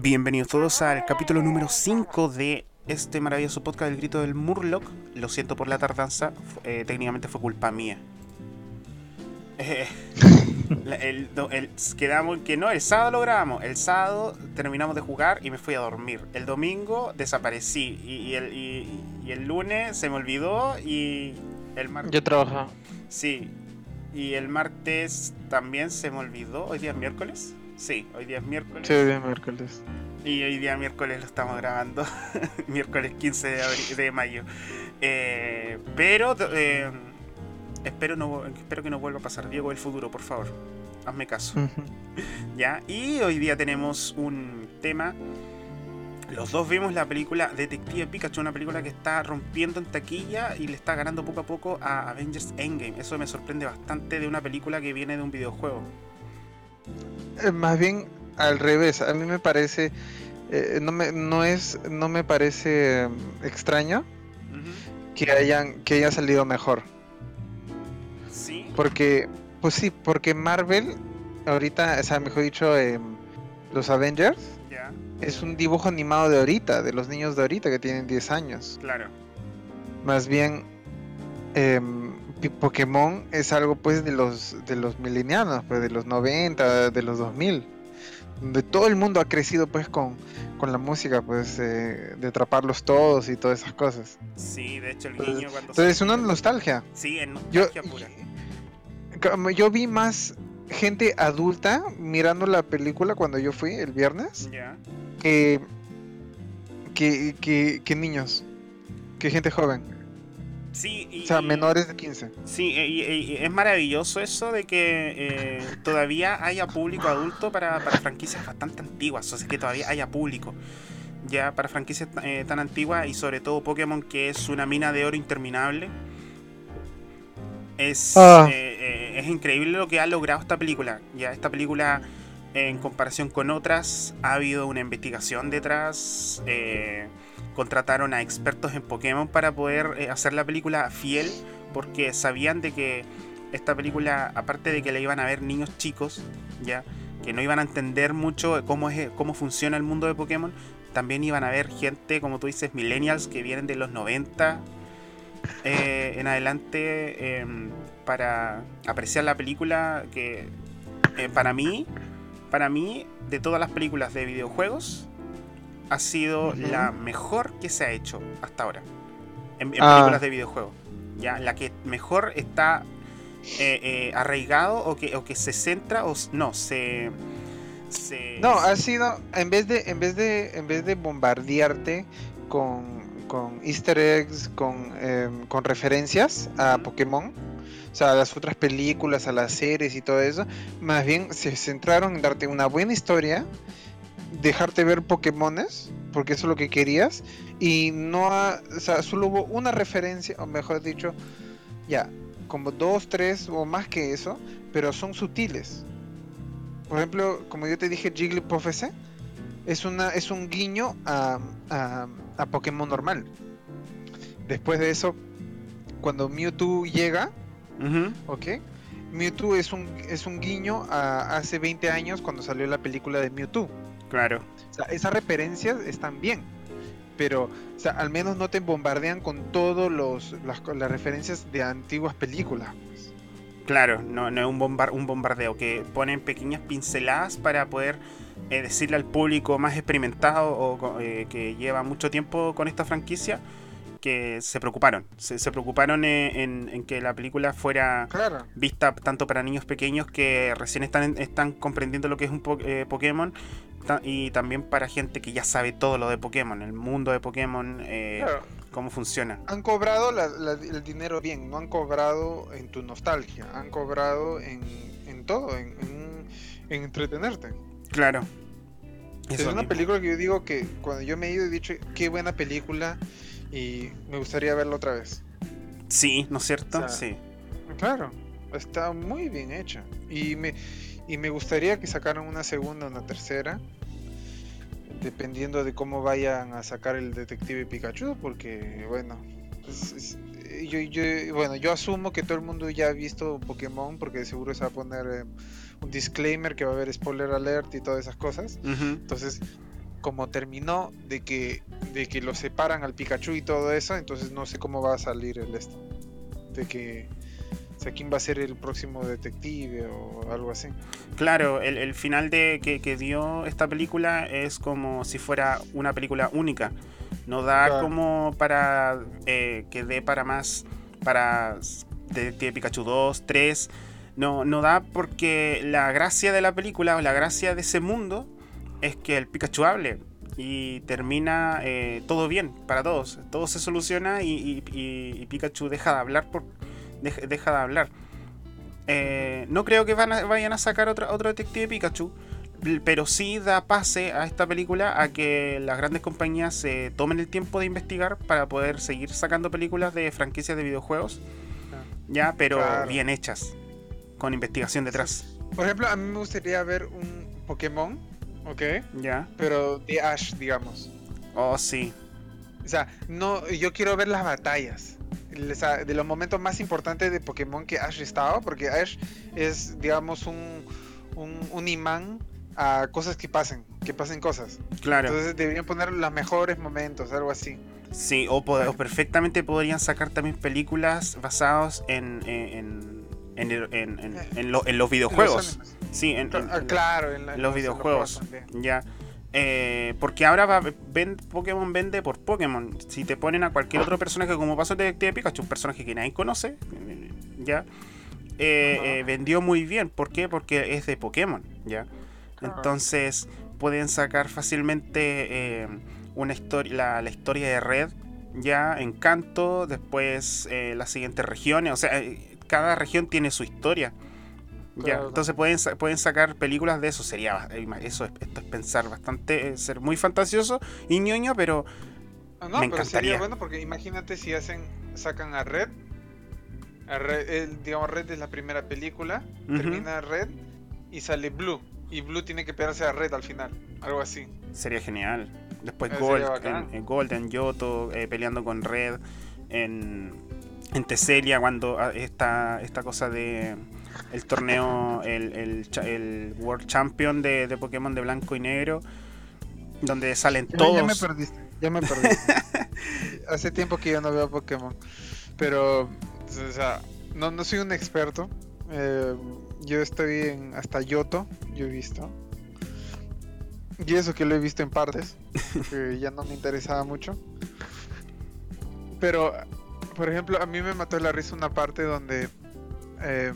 Bienvenidos todos al capítulo número 5 de este maravilloso podcast El Grito del Murloc. Lo siento por la tardanza, eh, técnicamente fue culpa mía. Eh, la- el, do- el- quedamos que no, el sábado lo grabamos. El sábado terminamos de jugar y me fui a dormir. El domingo desaparecí y, y el, y- y el lunes se me olvidó y el martes... Yo trabajo. Sí. Y el martes también se me olvidó. ¿Hoy día es miércoles? Sí, hoy día es miércoles. Sí, hoy día es miércoles. Y hoy día miércoles lo estamos grabando. miércoles 15 de, abri- de mayo. Eh, pero eh, espero, no, espero que no vuelva a pasar. Diego del futuro, por favor. Hazme caso. ¿Ya? Y hoy día tenemos un tema. Los dos vimos la película Detective Pikachu, una película que está rompiendo en taquilla y le está ganando poco a poco a Avengers Endgame. Eso me sorprende bastante de una película que viene de un videojuego. Eh, Más bien al revés. A mí me parece. eh, no, me, no, es, no me parece eh, extraño que, hayan, que haya salido mejor. Sí. Porque, pues sí, porque Marvel, ahorita, o sea, mejor dicho, em, los Avengers, es un dibujo animado de ahorita, de los niños de ahorita que tienen 10 años. claro. Más bien, Pokémon es algo pues de los de los milenianos, pues de los 90, de los 2000, donde todo el mundo ha crecido pues con, con la música pues eh, de atraparlos todos y todas esas cosas. Sí, de hecho el Entonces- guiño cuando Entonces es una nostalgia. Sí, en Yo, pura. yo vi más gente adulta mirando la película cuando yo fui el viernes que, que, que, que niños, que gente joven, Sí, y, o sea, menores de 15. Sí, y, y- y es maravilloso eso de que eh, todavía haya público adulto para, para franquicias bastante antiguas, o sea, que todavía haya público. Ya para franquicias eh, tan antiguas y sobre todo Pokémon, que es una mina de oro interminable. Es, Ah. eh, eh, es increíble lo que ha logrado esta película. Ya esta película, en comparación con otras, ha habido una investigación detrás. eh, contrataron a expertos en Pokémon para poder eh, hacer la película fiel, porque sabían de que esta película, aparte de que la iban a ver niños chicos, ya que no iban a entender mucho cómo es cómo funciona el mundo de Pokémon, también iban a ver gente, como tú dices, millennials que vienen de los 90 eh, en adelante em, para apreciar la película que eh, para mí, para mí, de todas las películas de videojuegos, ha sido la mejor que se ha hecho hasta ahora. En, en Ah. películas de videojuegos. Ya, la que mejor está eh, eh, arraigado o que, o que se centra o no, se. se No, ha sido en vez de en vez de en vez de bombardearte con, con Easter eggs, con, em, con referencias a. Pokémon, o sea, a las otras películas, a las series y todo eso, más bien se centraron en darte una buena historia, dejarte ver Pokémones, porque eso es lo que querías, y no, ha- o sea, solo hubo una referencia, o mejor dicho, ya, como dos, tres o más que eso, pero son sutiles. Por ejemplo, como yo te dije, Jigglypuff ese es, una, es un guiño a, a, a Pokémon normal. Después de eso, cuando Mewtwo llega, ¿ok? Mewtwo es un, es un guiño a hace 20 años cuando salió la película de Mewtwo. Claro. O sea, esas referencias están bien, pero o sea, al menos no te bombardean con todas las, las referencias de antiguas películas. pues. Claro, no, no es un, bombar- un bombardeo, que ponen pequeñas pinceladas para poder eh, decirle al público más experimentado o eh, que lleva mucho tiempo con esta franquicia que se preocuparon. Se, se preocuparon eh, en, en que la película fuera Claro. vista tanto para niños pequeños que recién están, están comprendiendo lo que es un po- eh, Pokémon y también para gente que ya sabe todo lo de Pokémon, el mundo de Pokémon, eh, Claro. cómo funciona. Han cobrado la- la- el dinero bien, no han cobrado en tu nostalgia, han cobrado en, en todo, en, en- en entretenerte. Claro. es una mismo. película que yo digo que cuando yo me he ido he dicho, qué buena película y me gustaría verla otra vez. Sí, ¿no es cierto? O sea, sí. Claro, está muy bien hecha. Y me, y me gustaría que sacaran una segunda o una tercera. Dependiendo de cómo vayan a sacar el detective Pikachu. Porque bueno. es- es- yo, yo- bueno, yo asumo que todo el mundo ya ha visto Pokémon. Porque seguro se va a poner eh, un disclaimer que va a haber spoiler alert y todas esas cosas. Entonces, como terminó, de que, de que lo separan al Pikachu y todo eso, entonces no sé cómo va a salir el esto. De que, o sea, quién va a ser el próximo detective o algo así. Claro, el, el final de que, que dio esta película es como si fuera una película única. No da Claro. como para eh, que dé para más, para Detective Pikachu 2, 3. No, no da porque la gracia de la película o la gracia de ese mundo es que el Pikachu hable y termina eh, todo bien para todos. Todo se soluciona y, y- Pikachu deja de hablar por deja, deja de hablar. Eh, no creo que van a- vayan a sacar otro, otro Detective Pikachu, pero sí da pase a esta película a que las grandes compañías se tomen el tiempo de investigar para poder seguir sacando películas de franquicias de videojuegos, ya, pero Claro. bien hechas, con investigación detrás, Por ejemplo, a mí me gustaría ver un Pokémon, ¿ok? ya. Pero de Ash, digamos. Oh, sí, O sea, no, yo quiero ver las batallas. O sea, de los momentos más importantes de Pokémon que Ash estaba, porque Ash es, digamos, un, un, un imán a cosas que pasen, que pasen cosas. claro. Entonces deberían poner los mejores momentos, algo así. Sí, o, o perfectamente podrían sacar también películas basadas en, en, en, en- en- en- en lo- en los videojuegos. Los. Sí, en, en- Ah, en- claro, en, la- en los en videojuegos. Ya. Eh, porque ahora va, ven, Pokémon vende por Pokémon. Si te ponen a cualquier otro personaje como pasó el Detective Pikachu, un personaje que nadie conoce, ya. eh, eh, vendió muy bien. ¿Por qué? Porque es de Pokémon, ya. Entonces pueden sacar fácilmente una historia, la, la historia de Red, ya en Kanto, después las siguientes regiones. O sea, cada región tiene su historia. Ya, entonces pueden, pueden sacar películas de eso. Sería eh, eso es, esto es pensar bastante, ser muy fantasioso y ñoño, pero Ah, no, Me pero sería encantaría. bueno porque imagínate si hacen, sacan a Red, a Red, digamos Red es la primera película, termina Red y sale Blue. Y Blue tiene que pegarse a Red al final, algo así. sería genial. Después Eh, Gold, sería bacán. en, en Gold, en Yoto, eh, peleando con Red, en, en Teselia, cuando ah, esta, esta cosa de el torneo, el, el, World Champion de, de Pokémon de blanco y negro, donde salen Ya, todos. ya me perdiste, ya me perdiste. Hace tiempo que yo no veo Pokémon. Pero, o sea, no, no soy un experto. Eh, yo estoy en hasta Yoto, yo he visto. Y eso que lo he visto en partes, que ya no me interesaba mucho. Pero, por ejemplo, a mí me mató la risa una parte donde eh,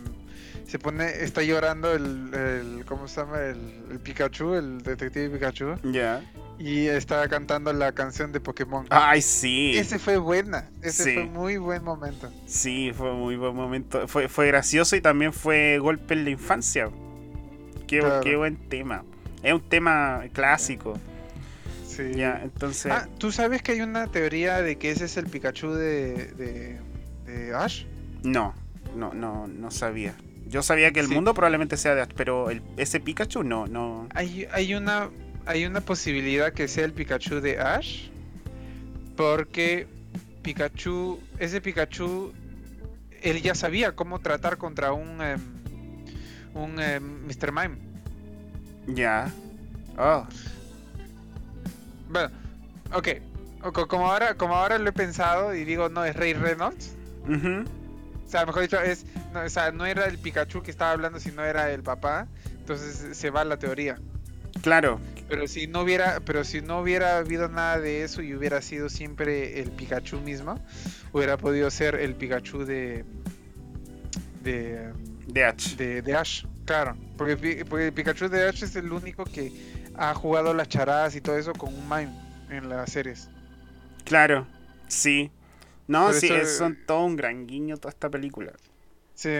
se pone, está llorando el, el ¿cómo se llama? El, el Pikachu, el detective Pikachu. Ya. Y estaba cantando la canción de Pokémon. Ay, sí. Ese fue buena, ese Sí. fue muy buen momento. Sí, fue muy buen momento. Fue, fue gracioso y también fue golpe en la infancia. Qué, Claro. qué buen tema. Es un tema clásico. Sí. Ya, entonces. Ah, ¿tú sabes que hay una teoría de que ese es el Pikachu de, de, de Ash? No, no, no, no sabía. Yo sabía que el Sí. mundo probablemente sea de Ash, pero el, ese Pikachu no, no. Hay, hay una hay una posibilidad que sea el Pikachu de Ash porque Pikachu, ese Pikachu, él ya sabía cómo tratar contra un em, un em, Mr. Mime. Ya. Oh, Bueno, ok. Como ahora, como ahora lo he pensado y digo, no, es Ray Reynolds. O sea, mejor dicho, es, no, o sea, no era el Pikachu que estaba hablando, sino era el papá. Entonces se va la teoría. Claro, Pero si no hubiera, pero si no hubiera habido nada de eso y hubiera sido siempre el Pikachu mismo, hubiera podido ser el Pikachu de de, de Ash. de, de Ash, claro. Porque, porque el Pikachu de Ash es el único que ha jugado las charadas y todo eso con un mime en las series. Claro, sí. No, Por sí, eso- es- son todo un gran guiño toda esta película. Sí,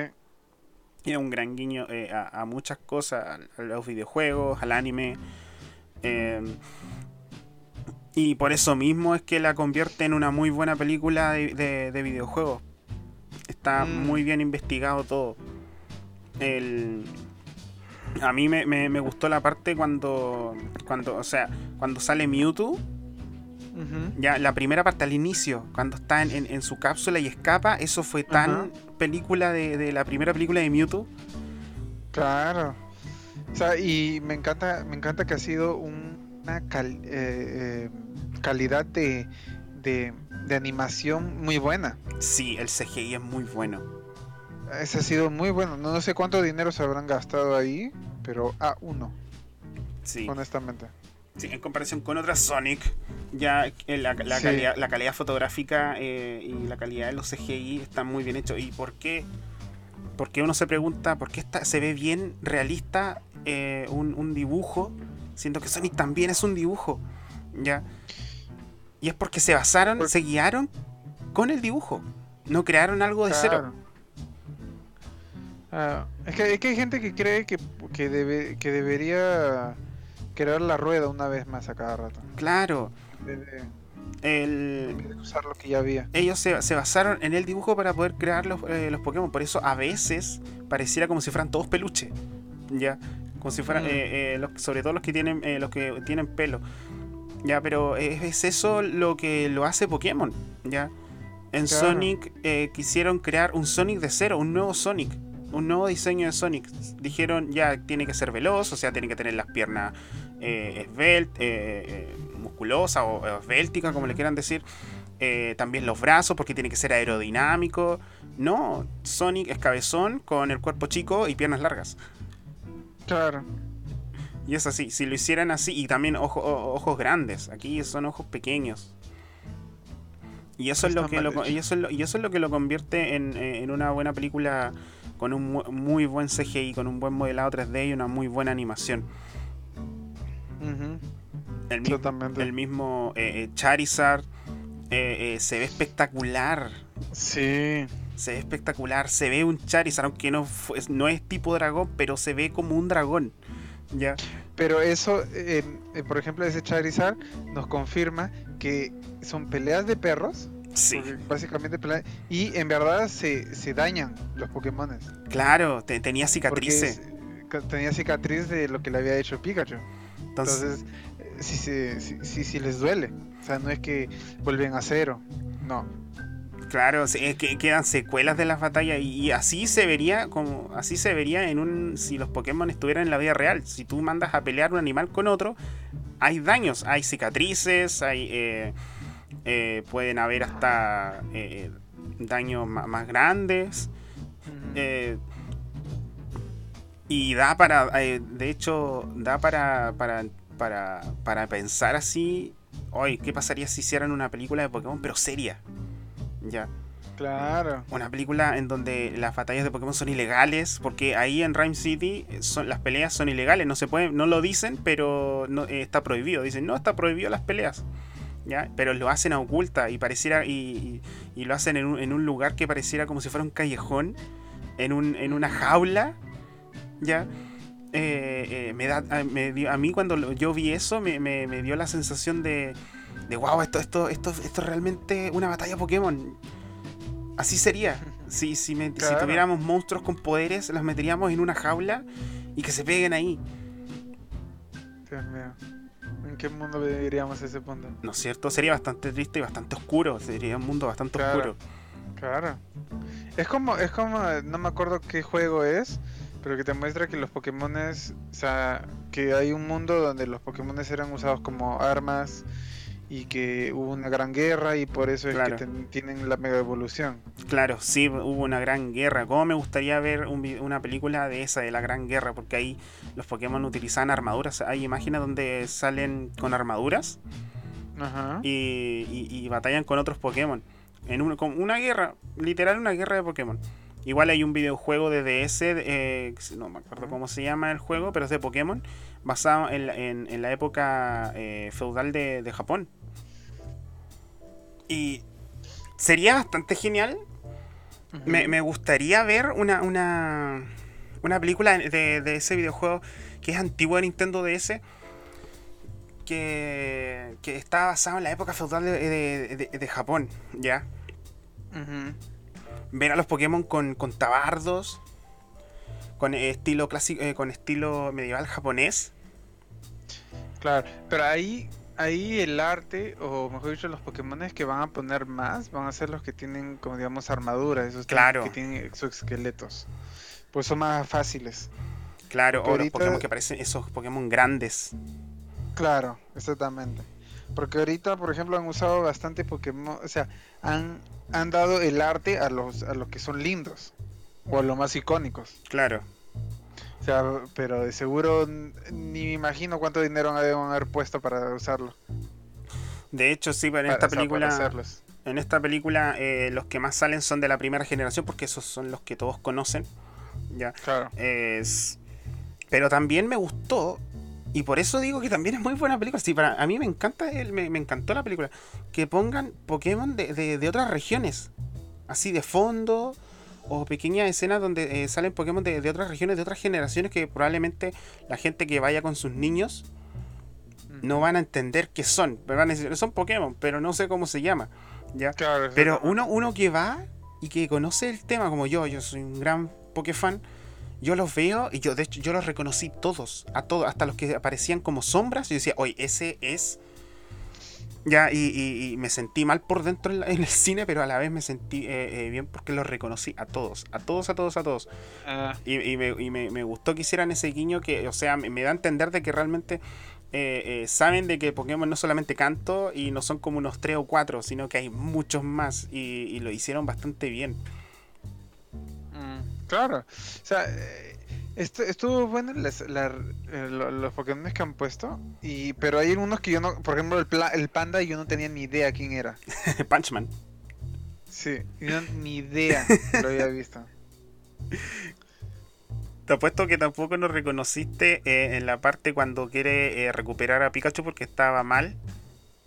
Es un gran guiño eh, a, a muchas cosas, a, a los videojuegos, al anime. eh, y por eso mismo es que la convierte en una muy buena película de, de- de videojuegos. Está Mm. muy bien investigado todo. El, a mí me, me- me gustó la parte cuando, cuando, o sea, cuando sale Mewtwo, Ya la primera parte al inicio, cuando está en, en- en su cápsula y escapa, eso fue tan película de, de la primera película de Mewtwo. Claro. O sea, y me encanta, me encanta que ha sido un, cal- eh, eh, calidad de, de, de animación muy buena. Sí, el CGI es muy bueno. Ese ha sido muy bueno. No, no sé cuánto dinero se habrán gastado ahí, pero a uno, Sí. honestamente. Sí, en comparación con otras Sonic, ya eh, la, la Sí. calidad, la calidad fotográfica eh, y la calidad de los CGI están muy bien hechos. ¿Y por qué? Porque uno se pregunta, ¿por qué está, se ve bien realista eh, un, un dibujo? Siendo que Sonic también es un dibujo. ¿Ya? Y es porque se basaron, Por- se guiaron con el dibujo. No crearon algo de cero. Ah, es, que, es que hay gente que cree que, que, debe, que debería crear la rueda una vez más a cada rato. Claro. El, usar lo que ya había. ellos se, se basaron en el dibujo para poder crear los, eh, los Pokémon. Por eso a veces pareciera como si fueran todos peluche. Ya. Como si fueran. Mm. eh, eh, los- sobre todo los que tienen. eh, los que tienen pelo. Ya, pero es, es eso lo que lo hace Pokémon. Ya. En Claro. Sonic eh, quisieron crear un Sonic de cero, un nuevo Sonic. Un nuevo diseño de Sonic. Dijeron ya tiene que ser veloz, o sea, tiene que tener las piernas eh, esbelt, eh, eh, musculosa o, o esbéltica, como le quieran decir. Eh, también los brazos, porque tiene que ser aerodinámico. No, Sonic es cabezón con el cuerpo chico y piernas largas. Claro. Y es así, si lo hicieran así, y también ojo- o- ojos grandes, aquí son ojos pequeños. Y eso, es lo que lo, y, eso es lo, y eso es lo que lo convierte en, en una buena película con un mu- muy buen CGI, con un buen modelado 3D y una muy buena animación. El, mismo Totalmente. el mismo eh, eh, Charizard eh, eh, se ve espectacular. Sí. Se ve espectacular. Se ve un Charizard, aunque no, no es tipo dragón, pero se ve como un dragón. ¿Ya? Pero eso, por ejemplo, ese Charizard nos confirma que son peleas de perros. Sí. Básicamente. Y en verdad se, se dañan los Pokémones. Claro, te- tenía cicatrices. es- tenía cicatriz de lo que le había hecho Pikachu. Entonces, Entonces, sí, sí, sí, sí les duele. O sea, no es que vuelven a cero. No. claro, es que quedan secuelas de las batallas y, y así se vería como así se vería en un si los Pokémon estuvieran en la vida real. Si tú mandas a pelear un animal con otro, hay daños, hay cicatrices, hay eh, eh, pueden haber hasta eh, daños más grandes. Eh, y da para, de hecho, da para, para, para, para pensar así, hoy, ¿qué pasaría si hicieran una película de Pokémon pero seria? Ya, Claro. una película en donde las batallas de Pokémon son ilegales, porque ahí en Rhyme City son, las peleas son ilegales, no se pueden, no lo dicen, pero no, eh, está prohibido, dicen, no, está prohibido las peleas. ¿Ya? Pero lo hacen a oculta y pareciera y, y- y lo hacen en un, en un lugar que pareciera como si fuera un callejón, en, un, en una jaula, ¿ya? Eh, eh, me da, a, me dio- a mí cuando lo- yo vi eso me, me- me dio la sensación de, de wow, esto, esto, esto, esto es realmente una batalla Pokémon. Así sería. Si, si, me- si tuviéramos monstruos con poderes, los meteríamos en una jaula y que se peguen ahí. Dios mío. ¿En qué mundo viviríamos a ese punto? ¿No es cierto? Sería bastante triste y bastante oscuro. Sería un mundo bastante Claro. oscuro. Claro. Es como, es como, no me acuerdo qué juego es, pero que te muestra que los Pokémones, o sea, que hay un mundo donde los Pokémones eran usados como armas y que hubo una gran guerra y por eso es Claro. que ten- tienen la mega evolución. Claro, sí, hubo una gran guerra. ¿Cómo me gustaría ver un una película de esa, de la gran guerra? Porque ahí los Pokémon utilizaban armaduras. Hay imágenes donde salen con armaduras Ajá. y, y- y batallan con otros Pokémon. En un- con una guerra, literal una guerra de Pokémon. Igual hay un videojuego de DS, eh, no me acuerdo cómo se llama el juego, pero es de Pokémon, basado en, la- en- en la época eh, feudal de, de Japón. Y sería bastante genial. Me, me gustaría ver una, una, una película de, de ese videojuego que es antiguo de Nintendo DS. Que, que está basado en la época feudal de, de- Japón, ¿ya? Ver a los Pokémon con, con tabardos, con estilo clásico, eh, con estilo medieval japonés. Claro, pero ahí, ahí el arte, o mejor dicho, los Pokémones que van a poner más, van a ser los que tienen, como digamos, armaduras, esos que- Claro. que tienen exoesqueletos. Pues son más fáciles. Claro, Porque o los ahorita- Pokémon que parecen esos Pokémon grandes. Claro, exactamente. Porque ahorita, por ejemplo, han usado bastante Pokémon, o sea, han, han dado el arte a los, a los que son lindos, o a los más icónicos. Claro. O sea, pero de seguro ni me imagino cuánto dinero deben haber puesto para usarlo. De hecho, sí, pero en para- esta o sea, para película, en esta película eh, los que más salen son de la primera generación porque esos son los que todos conocen. Ya. Claro. Es... Pero también me gustó, y por eso digo que también es muy buena película. Sí, para, a mí me encanta, el- me, me encantó la película. Que pongan Pokémon de, de- de otras regiones, así de fondo, o pequeñas escenas donde eh, salen Pokémon de, de otras regiones, de otras generaciones, que probablemente la gente que vaya con sus niños no van a entender qué son. Pero van a decir, son Pokémon, pero no sé cómo se llama. ¿ya? Claro, Pero uno, uno que va y que conoce el tema como yo, yo soy un gran Pokéfan, yo los veo y yo de hecho yo los reconocí todos, a todos, hasta los que aparecían como sombras, yo decía, oye, ese es... Ya, y, y- y me sentí mal por dentro en, la- en el cine, pero a la vez me sentí eh, eh, bien porque los reconocí a todos, a todos, a todos, a todos. Ah, Y, y me, y me- me gustó que hicieran ese guiño que, o sea, me, me da a entender de que realmente eh, eh, saben de que Pokémon no solamente canto y no son como unos tres o cuatro, sino que hay muchos más y, y lo hicieron bastante bien. mm, claro. O sea, estu- estuvo bueno las- la- eh, lo- los Pokémon que han puesto. Y, pero hay unos que yo no. Por ejemplo, el, pla- el panda, yo no tenía ni idea quién era. Punchman. Sí, yo ni idea lo había visto. Te apuesto que tampoco nos reconociste eh, en la parte cuando quiere eh, recuperar a Pikachu porque estaba mal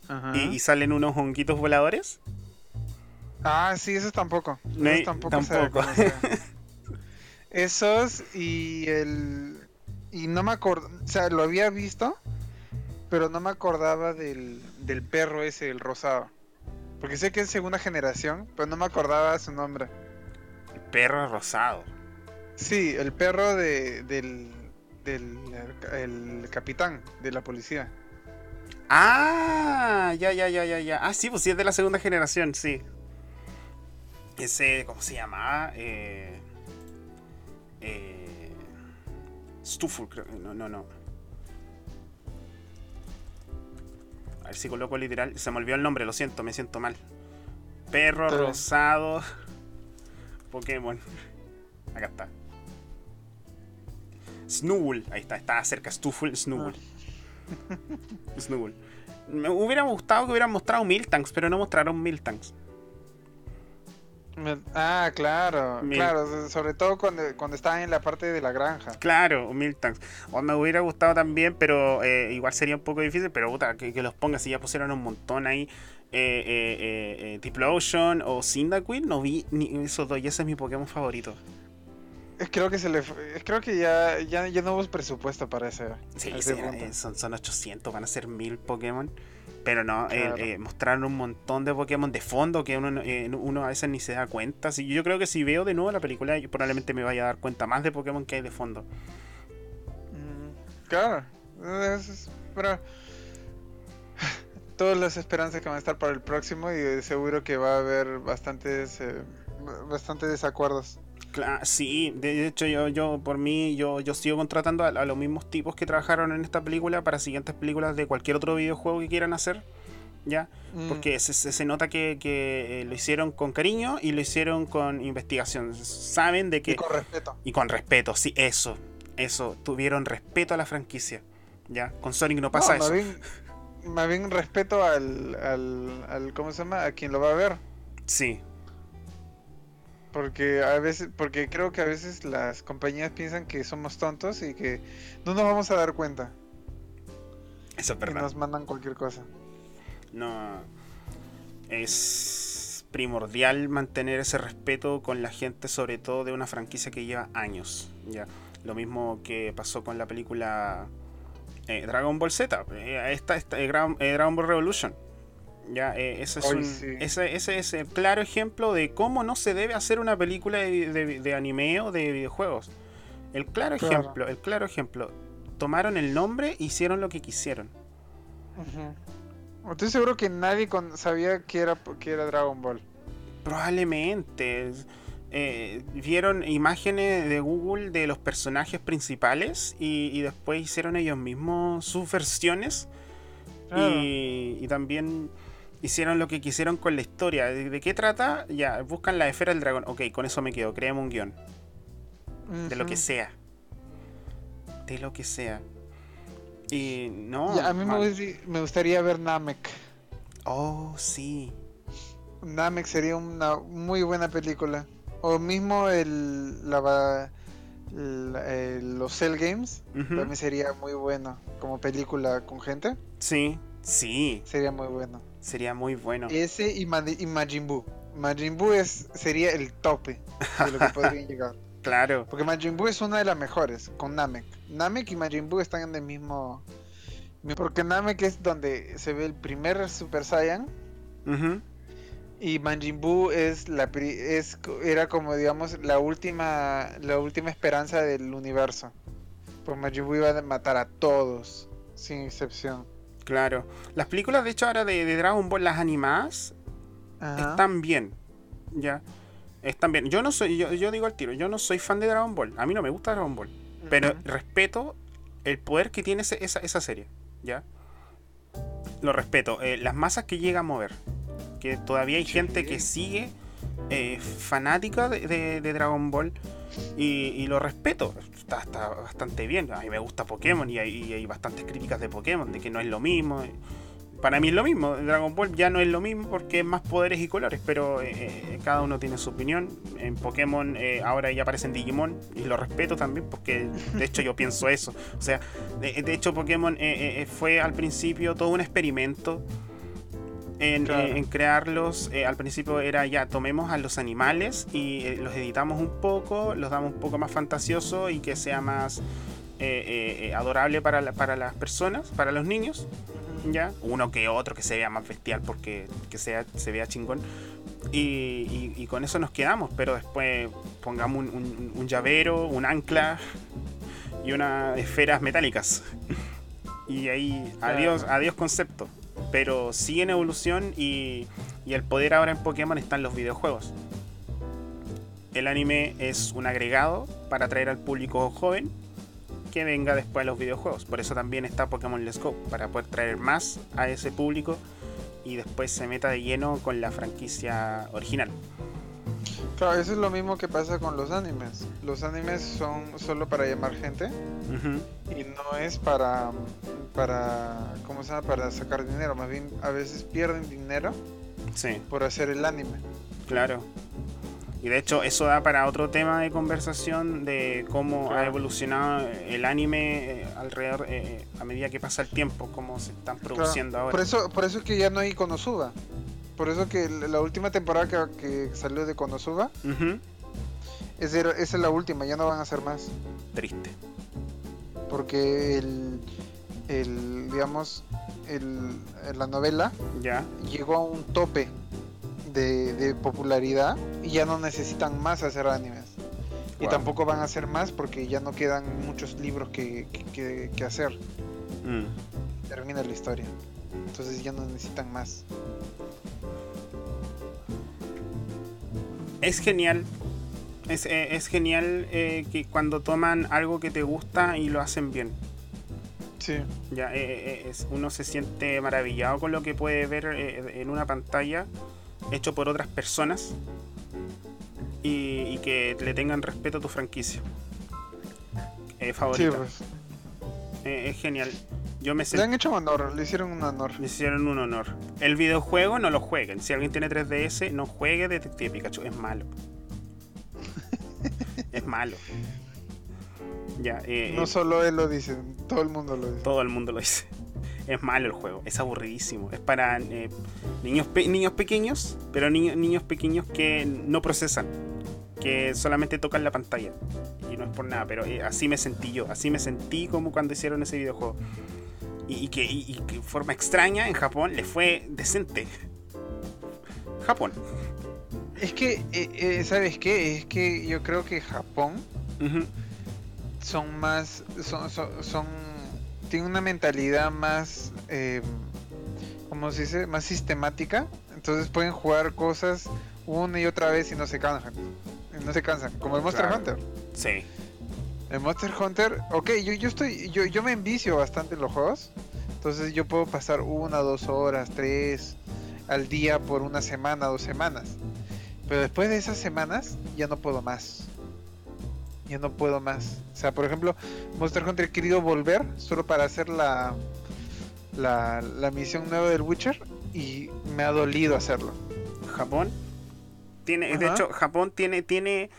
Ajá. y, y salen unos honguitos voladores. Ah, sí, esos tampoco. No tampoco. se tampoco. reconocían. esos y el. Y no me acuerdo. O sea, lo había visto, pero no me acordaba del, del perro ese, el rosado. Porque sé que es segunda generación, pero no me acordaba su nombre. El perro rosado. Sí, el perro de, del, del el capitán de la policía. Ah, ya, ya, ya, ya, ya. Ah, sí, pues sí es de la segunda generación, sí. Ese, ¿cómo se llamaba? Eh, eh, Stufur, creo. No, no, no. A ver si coloco literal. Se me olvidó el nombre, lo siento, me siento mal. Perro bien. rosado. Pokémon. Acá está. Snubbull. Ahí está, está cerca. Stuful, Snubbull. Snubbull. Me hubiera gustado que hubieran mostrado Miltanks, pero no mostraron Miltanks. Ah, claro, claro, sobre todo cuando, cuando estaban en la parte de la granja. Claro, Miltanks. O me hubiera gustado también, pero eh, igual sería un poco difícil. Pero puta, que, que los pongas, si ya pusieron un montón ahí. Eh, eh, eh, eh, o Cyndaquil, no vi ni esos dos, y ese es mi Pokémon favorito. Eh, Creo que se le creo que ya, ya, ya no hubo presupuesto para ese. Sí, a ese sí, punto. son, son 800, van a ser 1000 Pokémon. Pero no, eh, Claro. eh, mostraron un montón de Pokémon de fondo que uno, no- eh, uno a veces ni se da cuenta. Así, yo creo que si veo de nuevo la película, yo probablemente me vaya a dar cuenta más de Pokémon que hay de fondo. Mm, Claro, es- pero todas las esperanzas que van a estar para el próximo y seguro que va a haber bastantes eh, bastantes desacuerdos. Cla- sí, de hecho yo, yo por mí, yo, yo sigo contratando a, a los mismos tipos que trabajaron en esta película para siguientes películas de cualquier otro videojuego que quieran hacer. ¿Ya? Mm, Porque se, se- se nota que, que, eh, lo hicieron con cariño y lo hicieron con investigación. Saben de que... y con respeto. Y con respeto, sí, eso. Eso, tuvieron respeto a la franquicia. ¿Ya? Con Sonic no pasa No, más eso. bien, más bien respeto al, al, al ¿cómo se llama? A quien lo va a ver. Sí, Porque a veces, porque creo que a veces las compañías piensan que somos tontos y que no nos vamos a dar cuenta. eso es Y verdad. nos mandan cualquier cosa. No. Es primordial mantener ese respeto con la gente, sobre todo de una franquicia que lleva años. ¿ya? Lo mismo que pasó con la película eh, Dragon Ball Z. eh, esta, esta, eh, Dragon Ball Revolution. Ya, eh, ese, es un- sí. ese, ese es el claro ejemplo de cómo no se debe hacer una película de, de- de anime o de videojuegos. El claro, Claro. ejemplo, el claro ejemplo. Tomaron el nombre e hicieron lo que quisieron. Estoy seguro que nadie con- sabía que era, que era Dragon Ball. Probablemente. eh, vieron imágenes de Google de los personajes principales y, y después hicieron ellos mismos sus versiones Claro. y, y también hicieron lo que quisieron con la historia. ¿De, qué trata? Ya, buscan la esfera del dragón. Ok, con eso me quedo. Creemos un guion. De lo que sea. De lo que sea. Y no. Ya, a mí me, gustaría ver Namek. Oh, sí. Namek sería una muy buena película. O mismo el, la, va- la- el- los Cell Games Ujú. también sería muy bueno. Como película con gente, Sí, sí. sería muy bueno. Sería muy bueno. Ese y, Majin Buu. Majin Buu es, sería el tope de lo que podrían llegar. Claro. Porque Majin Buu es una de las mejores con Namek. Namek y Majin Buu están en el mismo. Porque Namek es donde se ve el primer Super Saiyan. Y Majin Buu es la pri- es era como digamos la última la última esperanza del universo. Pues Majin Buu iba a matar a todos sin excepción. Claro. Las películas, de hecho, ahora de, de Dragon Ball, las animadas, Ajá. están bien. Ya. Están bien. Yo no soy, yo, yo digo al tiro, yo no soy fan de Dragon Ball. A mí no me gusta Dragon Ball. Pero respeto el poder que tiene ese- esa, esa serie. ¿Ya? Lo respeto. Eh, las masas que llega a mover. Que todavía hay Sí. gente que sigue eh, fanática de, de- de Dragon Ball. Y, y lo respeto. Está, está bastante bien. A mí me gusta Pokémon y hay, y hay bastantes críticas de Pokémon, de que no es lo mismo. Para mí es lo mismo. Dragon Ball ya no es lo mismo porque es más poderes y colores, pero eh, eh, cada uno tiene su opinión. En Pokémon eh, ahora ya aparecen Digimon y lo respeto también porque de hecho yo pienso eso. O sea, de, de hecho Pokémon eh, eh, fue al principio todo un experimento. En, Claro. eh, en crearlos, Eh, al principio era ya tomemos a los animales y eh, los editamos un poco, los damos un poco más fantasioso y que sea más adorable para, la- para las personas, para los niños ya. Uno que otro que se vea más bestial porque que sea se vea chingón. Y, y- y con eso nos quedamos pero después pongamos un, un- un llavero un ancla y unas esferas metálicas. Y ahí Claro. adiós adiós concepto pero sigue en evolución y, el poder ahora en Pokémon está en los videojuegos el anime es un agregado para atraer al público joven que venga después a los videojuegos. Por eso también está Pokémon Let's Go, para poder traer más a ese público y después se meta de lleno con la franquicia original. Claro, eso es lo mismo que pasa con los animes. Los animes son solo para llamar gente y no es para para ¿cómo se llama? para sacar dinero, más bien a veces pierden dinero Sí, por hacer el anime. claro. Y de hecho eso da para otro tema de conversación de cómo ha evolucionado el anime eh, alrededor eh, a medida que pasa el tiempo, cómo se están produciendo Por ahora. eso por eso es que ya no hay Konosuba. Por eso que la última temporada que, que salió de Konosuba esa, era- esa es la última, ya no van a hacer más. Triste. Porque el, el digamos, el, la novela Ya. llegó a un tope de, de popularidad y ya no necesitan más hacer animes. Y tampoco van a hacer más porque ya no quedan muchos libros que, que- que- que hacer. Mm. Termina la historia. Entonces ya no necesitan más. Es genial. Es, eh, es genial eh, que cuando toman algo que te gusta y lo hacen bien. Sí. Ya, eh, es, uno se siente maravillado con lo que puede ver en una pantalla hecho por otras personas y, y que le tengan respeto a tu franquicia. Eh, Sí, favorita. pues. Es genial. Yo me Le sentí han hecho un honor, le hicieron un honor. le hicieron un honor. El videojuego no lo jueguen. Si alguien tiene 3DS, no juegue Detective Pikachu. Es malo. es malo. Ya, eh, No eh, solo él lo dice, todo el mundo lo dice. todo el mundo lo dice. Es malo el juego, es aburridísimo. Es para eh, niños, pe- niños pequeños, pero niños, niños pequeños que no procesan, que solamente tocan la pantalla. Y no es por nada, pero eh, así me sentí yo, así me sentí como cuando hicieron ese videojuego. Y, que, y, y que de forma extraña en Japón le fue decente. Japón. Es que, eh, eh, ¿sabes qué? Es que yo creo que Japón son más, son, son, son- tienen una mentalidad más, eh, ¿cómo se dice? Más sistemática. Entonces pueden jugar cosas una y otra vez y no se cansan. no se cansan. Como el Monster Claro. Hunter. Sí. El Monster Hunter, ok, yo, yo estoy, yo, yo me envicio bastante en los juegos. Entonces yo puedo pasar una, dos horas, tres al día por una semana, dos semanas. Pero después de esas semanas ya no puedo más. Ya no puedo más. O sea, por ejemplo, Monster Hunter he querido volver solo para hacer la, la, la misión nueva del Witcher y me ha dolido hacerlo. Japón tiene, de hecho, Japón tiene, tiene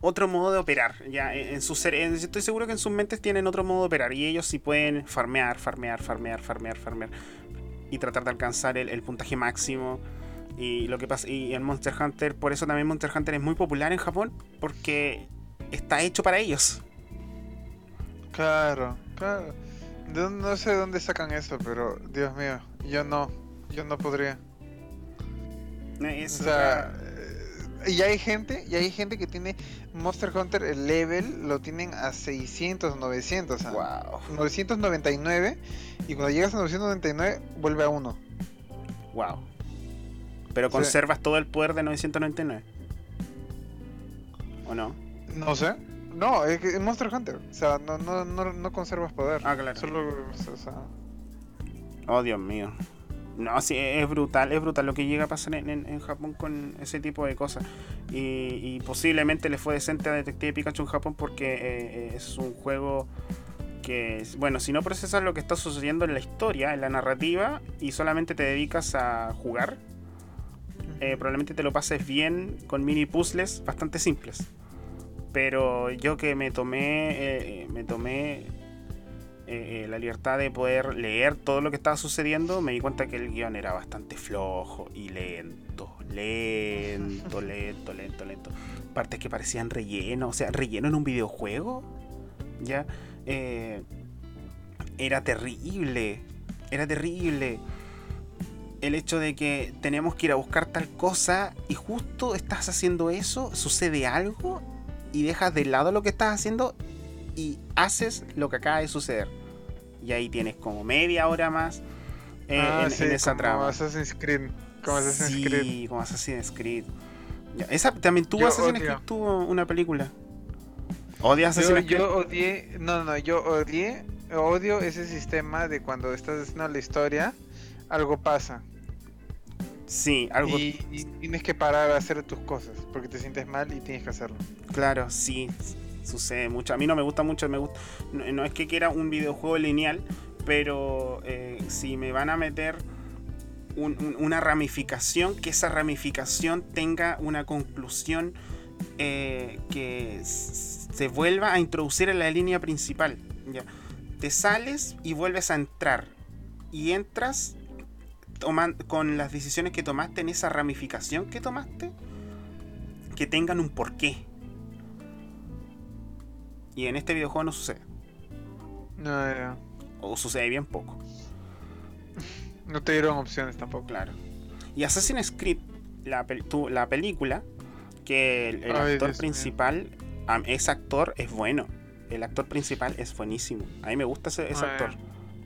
otro modo de operar. Ya, en, en- estoy seguro que en sus mentes tienen otro modo de operar. Y ellos sí pueden farmear, farmear, farmear, farmear, farmear. Y tratar de alcanzar el, el puntaje máximo. Y lo que pasa. Y el Monster Hunter, por eso también Monster Hunter es muy popular en Japón. Porque está hecho para ellos. Claro, claro. No, no sé de dónde sacan eso, pero Dios mío, yo no, yo no podría. Es O sea, y hay gente, y hay gente que tiene Monster Hunter el level lo tienen a 600, 900, o sea, wow. 999 y cuando llegas a 999 vuelve a 1. Wow. Pero Sí. conservas todo el poder de 999. ¿O no? No sé. No, es que Monster Hunter, o sea, no no no, no conservas poder. Ah, claro. Solo o sea, Oh, Dios mío. No, sí, es brutal, es brutal lo que llega a pasar en, en- en Japón con ese tipo de cosas. Y, y posiblemente le fue decente a Detective Pikachu en Japón porque eh, eh, es un juego que, bueno, si no procesas lo que está sucediendo en la historia, en la narrativa, y solamente te dedicas a jugar, eh, probablemente te lo pases bien con mini puzzles bastante simples. Pero yo que me tomé, eh, me tomé eh, eh, la libertad de poder leer todo lo que estaba sucediendo, me di cuenta que el guion era bastante flojo y lento, lento, lento, lento, lento. Partes que parecían relleno, o sea, relleno en un videojuego, ya, eh, era terrible, era terrible. El hecho de que tenemos que ir a buscar tal cosa y justo estás haciendo eso, sucede algo y dejas de lado lo que estás haciendo y haces lo que acaba de suceder. Y ahí tienes como media hora más eh, ah, en, sí, en esa como trama. Assassin's Creed, como Assassin's Creed. Sí, como Assassin's Creed. Ya, esa también tuvo Yo Assassin's odio. Creed, tuvo una película. ¿Odias Yo, Assassin's Creed? yo odié, no, no, yo odié, odio ese sistema de cuando estás haciendo la historia, algo pasa Sí, algo y, y tienes que parar a hacer tus cosas porque te sientes mal y tienes que hacerlo. Claro, sí, sucede mucho. A mí no me gusta mucho, me gusta, no, es que quiera un videojuego lineal, pero eh, si me van a meter un- un- una ramificación, que esa ramificación tenga una conclusión eh, que se vuelva a introducir en la línea principal. ¿ya? Te sales y vuelves a entrar. Y entras toman- con las decisiones que tomaste en esa ramificación que tomaste, que tengan un porqué. Y en este videojuego no sucede. No, ya. O sucede bien poco, no te dieron opciones tampoco. claro. Y Assassin's Creed, la, pel- tu- la película, que el, el Ay, actor Dios principal, am- ese actor es bueno. El actor principal es buenísimo. A mí me gusta ese, ese Ah, actor.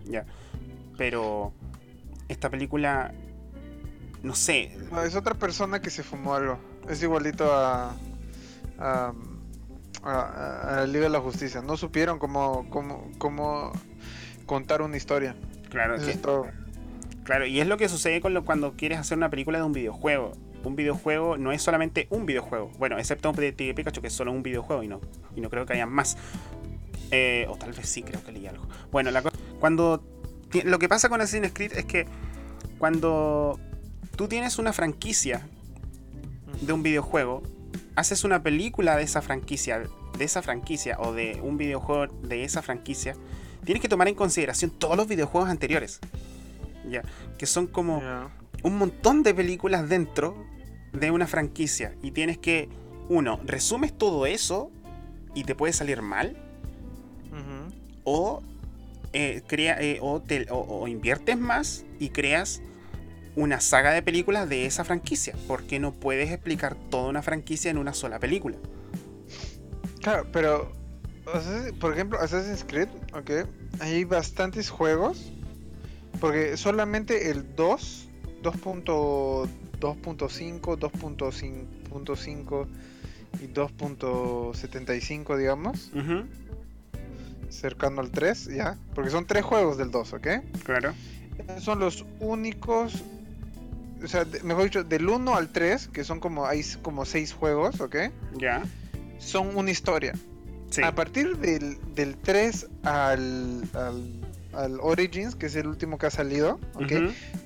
Ya. Pero esta película, no sé, No, es otra persona que se fumó algo. Es igualito a a, a, a Liga de la Justicia. No supieron cómo, cómo, cómo contar una historia. claro, Eso que- es todo. Claro, y es lo que sucede con lo, cuando quieres hacer una película de un videojuego. Un videojuego no es solamente un videojuego. Bueno, excepto un Detective Pikachu, que es solo un videojuego y no, y no creo que haya más. Eh, o tal vez sí, creo que leí algo. Bueno, la cuando lo que pasa con Assassin's Creed es que cuando tú tienes una franquicia de un videojuego, haces una película de esa franquicia, de esa franquicia o de un videojuego de esa franquicia, tienes que tomar en consideración todos los videojuegos anteriores. Ya, que son como un montón de películas dentro de una franquicia y tienes que uno, resumes todo eso y te puede salir mal o eh, crea eh, o, te- o- o inviertes más y creas una saga de películas de esa franquicia porque no puedes explicar toda una franquicia en una sola película. Claro, pero por ejemplo, Assassin's Creed, ok, hay bastantes juegos, porque solamente el 2, 2.2.5, 2.5 y 2.75, digamos. Ujú, Cercano al 3, ya. Porque son tres juegos del 2, ¿ok? Claro. Son los únicos. O sea, de- mejor dicho, del 1 al 3, que son como. Hay como 6 juegos, ¿ok? Ya. Son una historia. Sí. A partir del, del 3 al, al, al Origins, que es el último que ha salido, ¿ok?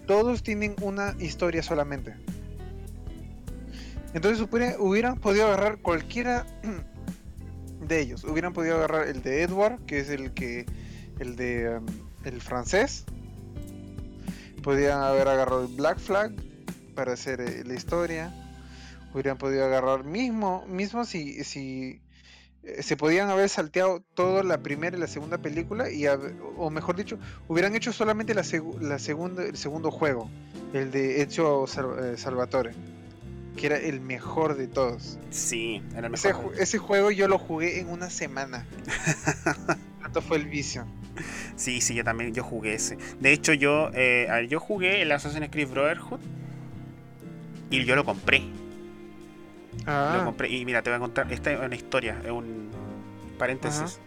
Todos tienen una historia solamente. Entonces hubiera- hubieran podido agarrar cualquiera de ellos. Hubieran podido agarrar el de Edward, que es el que el de um, el francés. Podrían haber agarrado el Black Flag para hacer eh, la historia. Hubieran podido agarrar mismo mismo si si eh, se podían haber salteado toda la primera y la segunda película y o mejor dicho hubieran hecho solamente la, segu- la segunda el segundo juego el de Ezio Sal- eh, Salvatore que era el mejor de todos Sí, era el ese, mejor. ju- ese juego yo lo jugué en una semana tanto fue el vicio Sí, sí, yo también yo jugué ese. De hecho, yo eh, a ver, yo jugué el Assassin's Creed Brotherhood y yo lo compré. Lo ah, compré. Y mira, te voy a contar. Esta es una historia, es un paréntesis.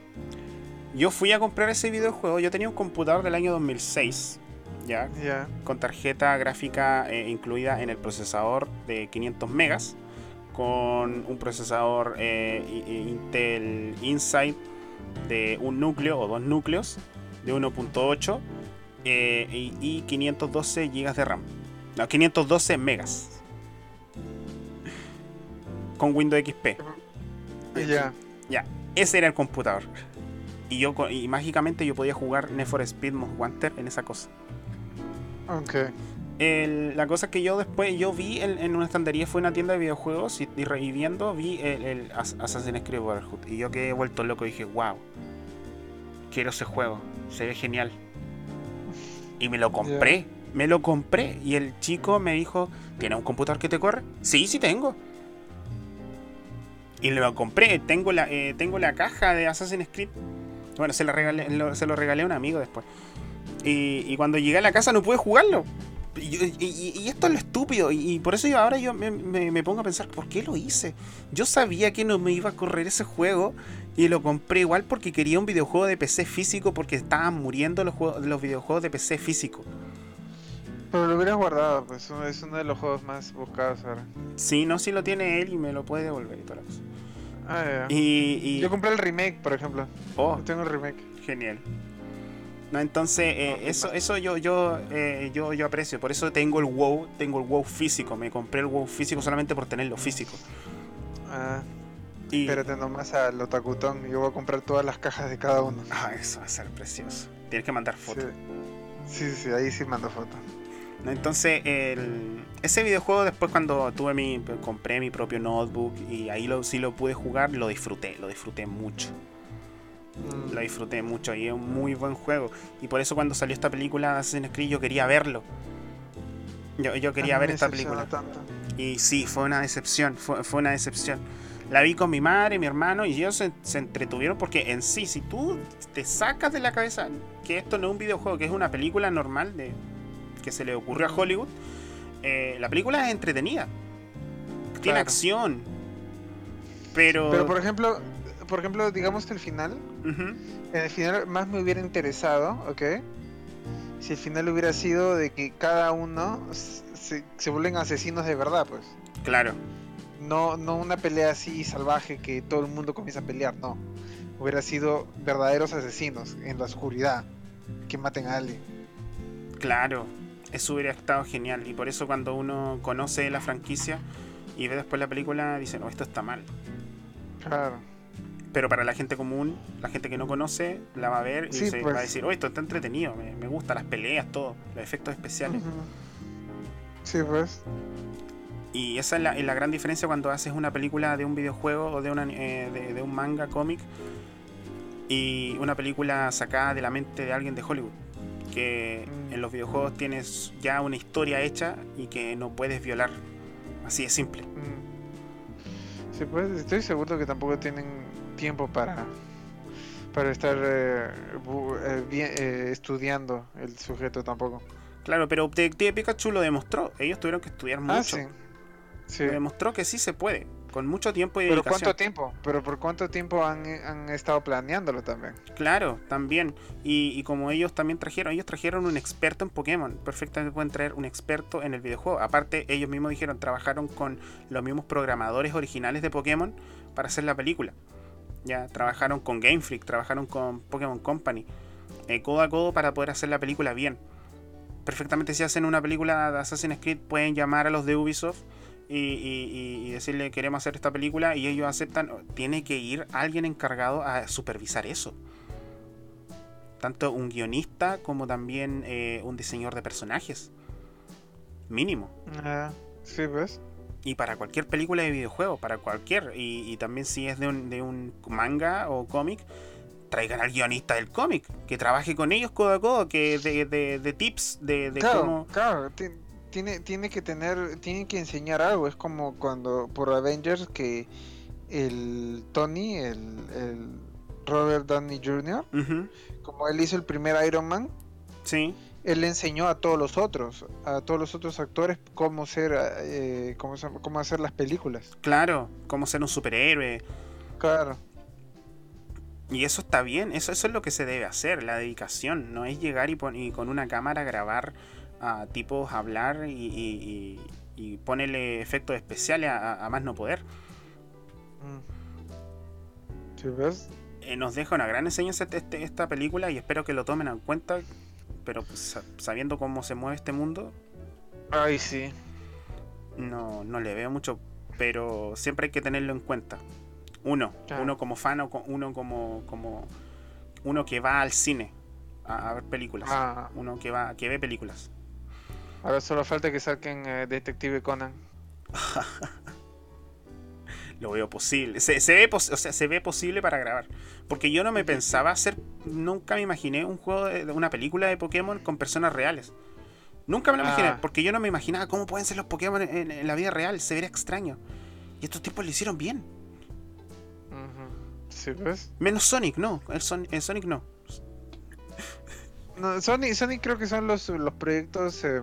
Yo fui a comprar ese videojuego. Yo tenía un computador del año 2006, ya, ya con tarjeta gráfica eh, incluida en el procesador de 500 megas, con un procesador eh, Intel Inside de un núcleo o dos núcleos de 1.8 eh, y, y 512 GB de RAM. No, 512 megas. Con Windows XP. ya Ese era el computador. Y yo y mágicamente yo podía jugar Need for Speed Most Wanted en esa cosa. ok El- la cosa que yo después yo vi en, en una estantería fue una tienda de videojuegos y, y re- y viendo vi el, el As- Assassin's Creed Brotherhood. Y yo quedé vuelto loco y dije wow quiero ese juego se ve genial y me lo compré me lo compré. Y el chico me dijo ¿tienes un computador que te corre? sí sí tengo y lo compré tengo la eh, tengo la caja de Assassin's Creed. Bueno se la regalé lo- se lo regalé a un amigo después. Y, y cuando llegué a la casa no pude jugarlo y, esto es lo estúpido. Y, y por eso yo ahora yo me, me- me pongo a pensar, ¿por qué lo hice? Yo sabía que no me iba a correr ese juego. Y lo compré igual porque quería un videojuego de PC físico. Porque estaban muriendo los, juegos, los videojuegos de PC físico. pero lo hubieras guardado pues es uno de los juegos más buscados ahora Si no, si lo tiene él y me lo puede devolver y toda la cosa. ah. Y, y- yo compré el remake por ejemplo oh, yo tengo el remake genial. No, entonces, eh, eso, eso yo, yo, eh, yo, yo aprecio. Por eso tengo el WoW, tengo el WoW físico. Me compré el WoW físico solamente por tenerlo físico. ah Y, Espérate nomás al Otakutón, yo voy a comprar todas las cajas de cada uno. Ah, eso va a ser precioso. Tienes que mandar fotos. Sí, sí, sí, ahí sí mando foto. ¿no? Entonces, el- ese videojuego después cuando tuve mi, compré mi propio notebook y ahí lo, sí lo pude jugar, lo disfruté, lo disfruté mucho. Mm, Lo disfruté mucho y es un muy buen juego. Y por eso cuando salió esta película Assassin's Creed yo quería verlo. Yo, yo quería ver esta película. tanto. Y sí, fue una decepción, fue, fue una decepción. La vi con mi madre, mi hermano, y ellos se, se entretuvieron porque en sí, si tú te sacas de la cabeza que esto no es un videojuego, que es una película normal de que se le ocurrió a Hollywood, eh, la película es entretenida. Tiene Claro. acción. Pero... Pero por ejemplo, por ejemplo, digamos que el final, En el final más me hubiera interesado, ¿ok? Si el final hubiera sido de que cada uno se, se vuelven asesinos de verdad, pues. Claro, No, no una pelea así salvaje que todo el mundo comienza a pelear, no. Hubiera sido verdaderos asesinos en la oscuridad que maten a alguien. claro. Eso hubiera estado genial. Y por eso cuando uno conoce la franquicia y ve después la película, dice, no, esto está mal. Claro. Pero para la gente común, la gente que no conoce, la va a ver y Sí, se pues. va a decir, oh, esto está entretenido, me, me gusta las peleas, todo, los efectos especiales. Sí, pues. Y esa es la, es la gran diferencia cuando haces una película de un videojuego o de, una, eh, de, de un manga, cómic, y una película sacada de la mente de alguien de Hollywood. Que Mm. en los videojuegos tienes ya una historia hecha y que no puedes violar. Así de simple. Mm. Sí, pues estoy seguro que tampoco tienen tiempo para para estar eh, eh, bien- eh, estudiando el sujeto tampoco. Claro, pero Detective Pikachu lo demostró. Ellos tuvieron que estudiar mucho. Ah, sí. Sí. Lo demostró que sí se puede. con mucho tiempo y ¿Pero dedicación. cuánto tiempo? ¿Pero por cuánto tiempo han, han estado planeándolo también? Claro, también. Y, y como ellos también trajeron, ellos trajeron un experto en Pokémon. Perfectamente pueden traer un experto en el videojuego. Aparte, ellos mismos dijeron, trabajaron con los mismos programadores originales de Pokémon para hacer la película. Ya, trabajaron con Game Freak, trabajaron con Pokémon Company, eh, codo a codo para poder hacer la película bien. Perfectamente si hacen una película de Assassin's Creed pueden llamar a los de Ubisoft y, y- y- decirle queremos hacer esta película y ellos aceptan. Tiene que ir alguien encargado a supervisar eso. Tanto un guionista como también eh, un diseñador de personajes. Mínimo. Ah, sí, ¿ves? Y para cualquier película de videojuego, para cualquier. Y, y también si es de un, de un manga o cómic, traigan al guionista del cómic, que trabaje con ellos codo a codo, que de, de- de tips, de, de claro, cómo... claro, ti- tiene, tiene que tener, tiene que enseñar algo. Es como cuando por Avengers que el Tony, el, el Robert Downey Jr., como él hizo el primer Iron Man, Sí, él le enseñó a todos los otros, a todos los otros actores cómo ser, eh, cómo, hacer las películas. claro, cómo ser un superhéroe. Claro. Y eso está bien, eso, eso es lo que se debe hacer, la dedicación. No es llegar y, pon- y con una cámara grabar a tipos hablar y, y, y- y ponerle efectos especiales a, a- a más no poder. Mm. ¿Sí ves? Eh, nos deja una gran enseñanza este- este- esta película y espero que lo tomen en cuenta. Pero pues, sa- sabiendo cómo se mueve este mundo, Ay, sí. no, no le veo mucho. Pero siempre hay que tenerlo en cuenta. Uno, Claro. uno como fan o uno como, como uno que va al cine a, a ver películas. Ah, Uno que va, que ve películas. ahora solo falta que saquen eh, Detective Conan. Lo veo posible. Se, se ve, pos- o sea, se ve posible para grabar. Porque yo no me pensaba hacer. Nunca me imaginé un juego de, de una película de Pokémon con personas reales. Nunca me lo imaginé. Ah. Porque yo no me imaginaba cómo pueden ser los Pokémon en, en la vida real. Se vería extraño. Y estos tipos lo hicieron bien. Ujú. ¿Sí ves? Menos Sonic, no. El, Son- el Sonic no. No, Sony, Sony creo que son los, los proyectos, eh,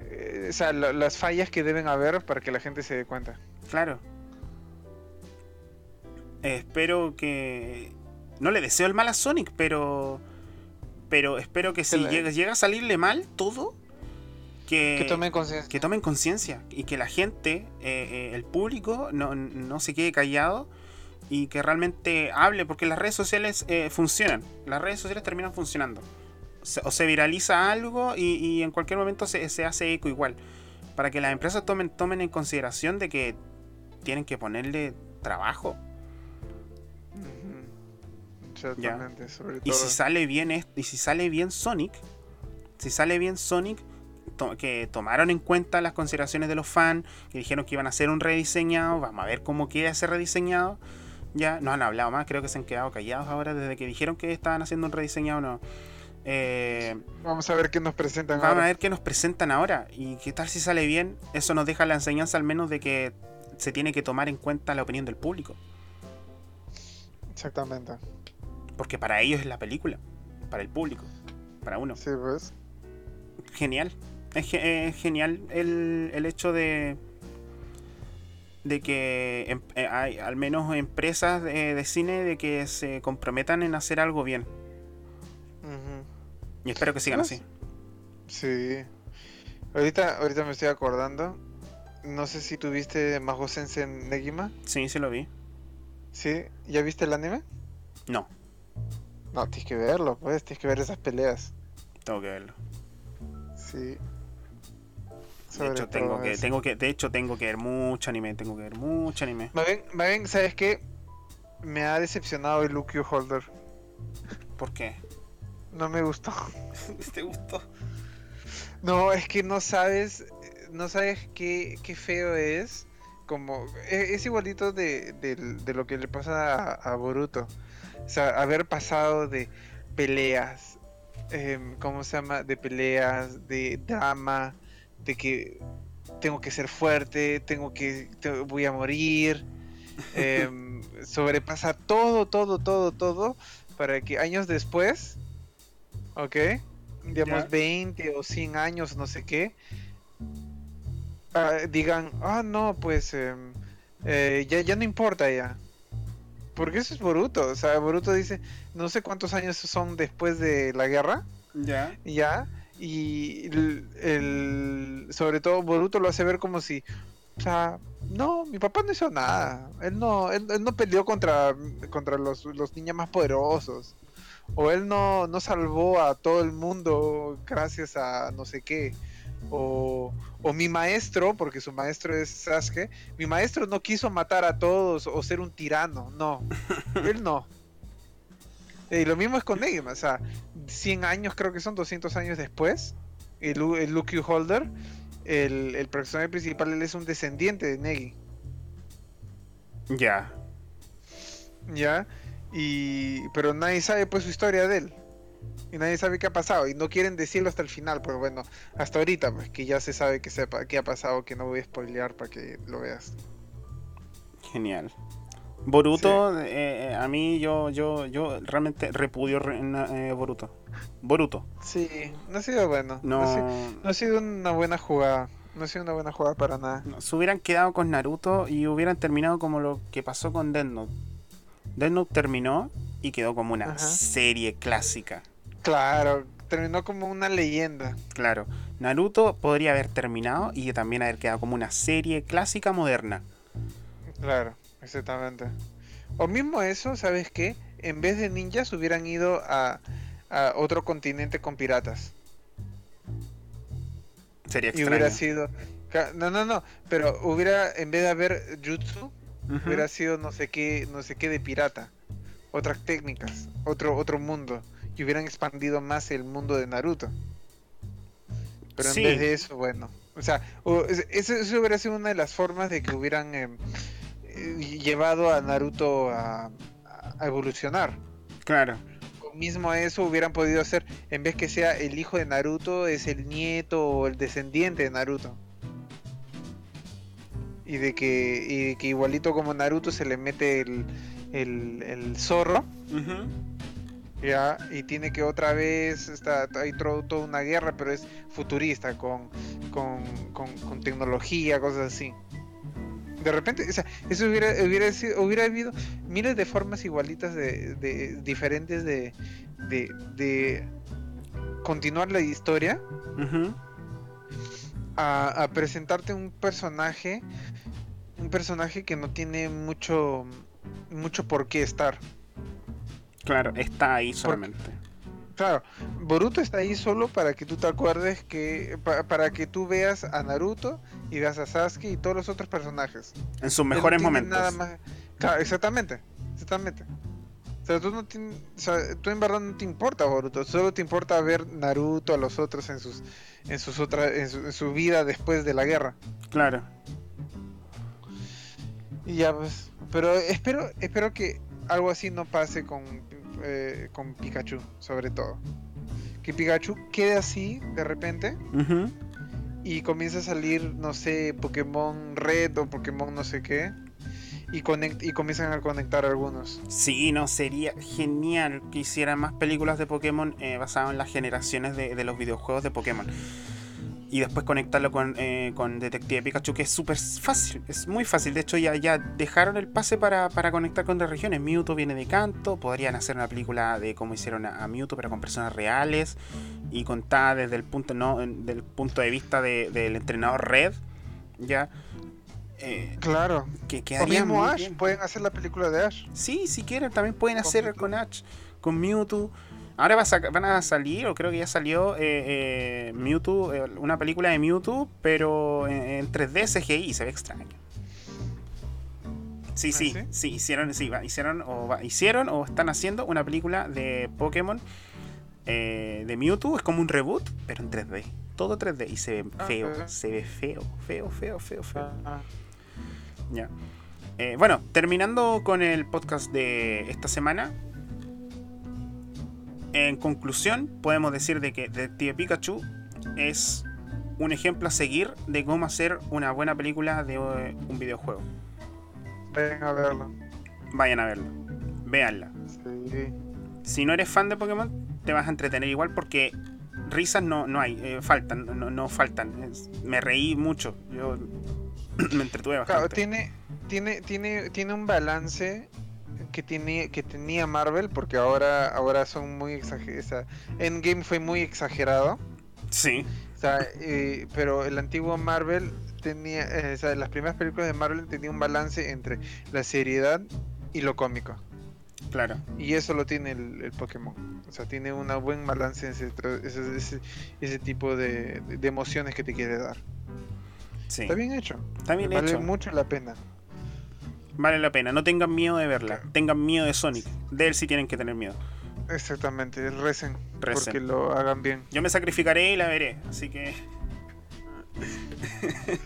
eh, o sea, la- las fallas que deben haber para que la gente se dé cuenta. Claro. Espero que. No le deseo el mal a Sonic, pero. Pero espero que si llega, llega a salirle mal todo. Que, que tomen conciencia. que tomen conciencia y que la gente, eh, eh, el público, no, no se quede callado y que realmente hable, porque las redes sociales eh, funcionan. Las redes sociales terminan funcionando. Se- o se viraliza algo y, y en cualquier momento se, se hace eco igual. Para que las empresas tomen, tomen en consideración de que tienen que ponerle trabajo. Exactamente, sobre Y todo. si sale bien est- y si sale bien Sonic, si sale bien Sonic, to- que tomaron en cuenta las consideraciones de los fans, que dijeron que iban a hacer un rediseñado, vamos a ver cómo queda ese rediseñado. Ya no han hablado más, creo que se han quedado callados ahora desde que dijeron que estaban haciendo un rediseñado no. Eh, Vamos a ver qué nos presentan vamos a ahora. ver qué nos presentan ahora y qué tal si sale bien. Eso nos deja la enseñanza al menos de que se tiene que tomar en cuenta la opinión del público, Exactamente. Porque para ellos es la película, para el público, para uno. Sí, pues. genial. Es, ge- es genial el, el hecho de de que em- eh, hay al menos empresas de, de cine de que se comprometan en hacer algo bien. Ujú. Y espero que sigan Pues, así. Sí. Ahorita, ahorita me estoy acordando. No sé si tuviste Mago Sensen Negima. Sí, sí lo vi. ¿Sí? ¿Ya viste el anime? No, No, tienes que verlo, pues. Tienes que ver esas peleas. tengo que verlo. Sí. De hecho, tengo que, eso. tengo que, de hecho, tengo que ver mucho anime, tengo que ver mucho anime. Más bien, más bien, ¿sabes qué? Me ha decepcionado el Luke Holder. ¿Por qué? No me gustó. ¿Te gustó? No, es que no sabes, no sabes qué, qué feo es. Como e- es, igualito de, del- de lo que le pasa a, a Boruto. O sea, haber pasado de peleas, em, ¿cómo se llama? De peleas, de drama, de que tengo que ser fuerte, tengo que, te- voy a morir. em, sobrepasa todo, todo, todo, todo, para que años después, ¿ok? Digamos Ya. 20 o 100 años, no sé qué, ah, digan, ah, no, pues em, eh, ya, ya no importa ya. Porque eso es Boruto. O sea, Boruto dice, no sé cuántos años son después de la guerra. Ya. Ya. Y el, el- sobre todo Boruto lo hace ver como si, o sea, no, mi papá no hizo nada. Él no, él, él no peleó contra, contra los, los niños más poderosos. O él no, no salvó a todo el mundo gracias a no sé qué. O, o mi maestro, porque su maestro es Sasuke, mi maestro no quiso matar a todos o ser un tirano. No, él no. Y lo mismo es con Negan, o sea, 100 años, creo que son 200 años después, el, el Luke Holder, el, el personaje principal, él es un descendiente de Negi, Ya. ¿ya? Y, pero nadie sabe pues su historia de él. Y nadie sabe qué ha pasado. Y no quieren decirlo hasta el final, pero bueno, hasta ahorita, pues que ya se sabe que sepa qué ha pasado, que no voy a spoilear para que lo veas. Genial. Boruto, eh, eh, a mí yo, yo, yo realmente repudio eh, Boruto. Boruto. Sí, no ha sido bueno. No, No, ha sido, no ha sido una buena jugada. No ha sido una buena jugada para nada. no, se hubieran quedado con Naruto y hubieran terminado como lo que pasó con Death Note. Death Note terminó y quedó como una Ajá. serie clásica. Claro, terminó como una leyenda. Claro, Naruto podría haber terminado y también haber quedado como una serie clásica moderna. Claro, exactamente. O mismo eso, ¿sabes qué? En vez de ninjas hubieran ido a, a otro continente con piratas. Sería Y extraño. hubiera sido... No, no, no, pero hubiera, en vez de haber jutsu, hubiera sido no sé qué, no sé qué de pirata. Otras técnicas, otro, otro mundo. Y hubieran expandido más el mundo de Naruto. Pero en Sí. vez de eso, bueno. O sea, eso, eso hubiera sido una de las formas de que hubieran em, eh, llevado a Naruto a, a evolucionar. Claro, mismo eso hubieran podido hacer, en vez que sea el hijo de Naruto, es el nieto o el descendiente de Naruto. Y de que, y de que igualito como Naruto se le mete el, el, el zorro, ya, y tiene que otra vez, está, hay toda una guerra, pero es futurista, con, con, con, con tecnología, cosas así. De repente, o sea, eso hubiera, hubiera, sido- hubiera habido miles de formas igualitas de, de- diferentes de, de, de continuar la historia a, a presentarte un personaje, un personaje que no tiene mucho, mucho por qué estar. claro, está ahí solamente. Claro, Boruto está ahí solo para que tú te acuerdes que, pa- para que tú veas a Naruto y veas a Sasuke y todos los otros personajes. En sus no mejores momentos. Nada más... Claro, exactamente, exactamente. O sea, tú no o sea, tú en verdad no te importa Boruto, solo te importa ver Naruto a los otros en sus, en sus otras, en su, en su vida después de la guerra. Claro. Y ya pues, pero espero, espero que algo así no pase con, eh, con Pikachu, sobre todo. Que Pikachu quede así de repente y comienza a salir, no sé, Pokémon Red o Pokémon no sé qué. Y, conect y comienzan a conectar algunos. Sí, no, sería genial que hicieran más películas de Pokémon eh, basadas en las generaciones de, de los videojuegos de Pokémon. Y después conectarlo con, eh, con Detective Pikachu, que es súper fácil, es muy fácil. De hecho, ya, ya dejaron el pase para, para conectar con otras regiones. Mewtwo viene de canto, podrían hacer una película de cómo hicieron a, a Mewtwo, pero con personas reales y contada desde el punto, no, del punto de vista de- del entrenador Red. Ya. Eh, Claro. que O quedaría mismo Ash, bien. pueden hacer la película de Ash. Sí, si quieren, también pueden Con hacer Mewtwo. con Ash, con Mewtwo. Ahora va a saca- van a salir, o creo que ya salió, eh, eh, Mewtwo, eh, una película de Mewtwo, pero en, en 3D CGI, se ve extraño. Sí, ¿Ah, sí, sí? sí, hicieron, sí, va- hicieron, o va- hicieron o están haciendo una película de Pokémon eh, de Mewtwo, es como un reboot, pero en 3D. Todo 3D y se ve Ah, feo, se ve feo, feo, feo, feo, feo. Ah, Ya. Bueno, terminando con el podcast de esta semana. En conclusión, podemos decir de que Detective Pikachu es un ejemplo a seguir de cómo hacer una buena película de eh, un videojuego. Vayan a verlo. Vayan a verlo. Véanla. Sí. Si no eres fan de Pokémon, te vas a entretener igual porque risas no, no hay, eh, faltan, no, no faltan. Es- me reí mucho. Yo me entretuve Claro, bastante. tiene, tiene, tiene, tiene un balance que tiene, que tenía Marvel, porque ahora, ahora son muy exagerados. Endgame fue muy exagerado. Sí. O sea, eh, pero el antiguo Marvel tenía, eh, o sea, las primeras películas de Marvel tenían un balance entre la seriedad y lo cómico. Claro. Y eso lo tiene el, el Pokémon. O sea, tiene un buen balance en ese, tra- ese, ese- ese tipo de, de emociones que te quiere dar. Sí. Está bien hecho. Está bien vale hecho. mucho la pena. Vale la pena. No tengan miedo de verla. Tengan miedo de Sonic. De él sí tienen que tener miedo. Exactamente, recen, Recen. porque lo hagan bien. Yo me sacrificaré y la veré. Así que.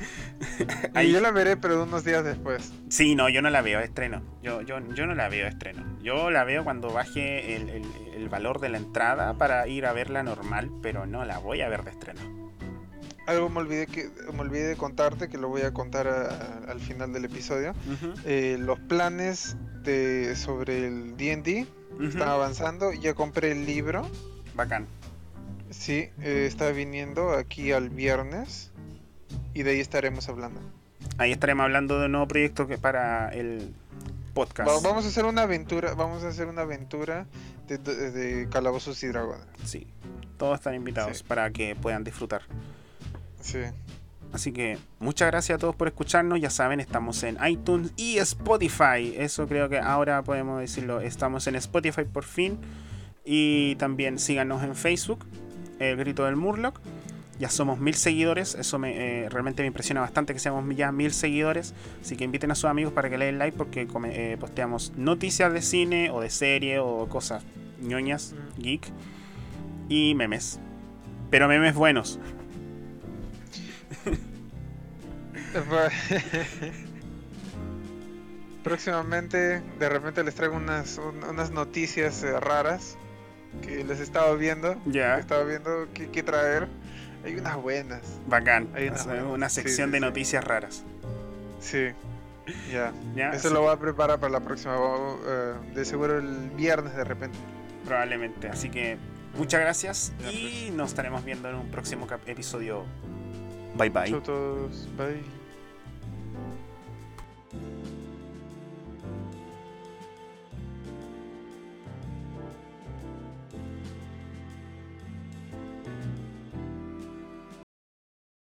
Y Ahí- yo la veré, pero unos días después. Sí, no, yo no la veo de estreno. Yo, yo, yo no la veo de estreno. Yo la veo cuando baje el, el- el valor de la entrada para ir a verla normal, pero no la voy a ver de estreno. Algo me olvidé que me olvidé de contarte, que lo voy a contar a- a- al final del episodio. Eh, los planes de sobre el D&D ujú. están avanzando. Ya compré el libro. Bacán. Sí, eh, está viniendo aquí al viernes y de ahí estaremos hablando. Ahí estaremos hablando de un nuevo proyecto que para el podcast. Va- vamos a hacer una aventura, vamos a hacer una aventura de, de- de calabozos y dragones. Sí. Todos están invitados Sí. para que puedan disfrutar. Sí. Así que muchas gracias a todos por escucharnos. Ya saben, estamos en iTunes y Spotify. Eso creo que ahora podemos decirlo. Estamos en Spotify por fin. Y también síganos en Facebook, El Grito del Murloc. Ya somos mil seguidores. Eso me, eh, realmente me impresiona bastante que seamos ya mil seguidores. Así que inviten a sus amigos para que le den like porque come- eh, posteamos noticias de cine o de serie o cosas ñoñas, geek y memes. Pero memes buenos. Próximamente, de repente les traigo unas, un- unas noticias eh, raras que les estaba viendo. Ya. Estaba viendo qué, qué traer. Hay unas buenas. Bacán. Hay una- O sea, una sí, sección sí, de sí. noticias raras. Sí. Ya. ¿ya? Eso Así- lo voy a preparar para la próxima. eh, de seguro el viernes de repente. Probablemente. Así que muchas gracias y pues. nos estaremos viendo en un próximo episodio. Bye bye. Todos. Bye.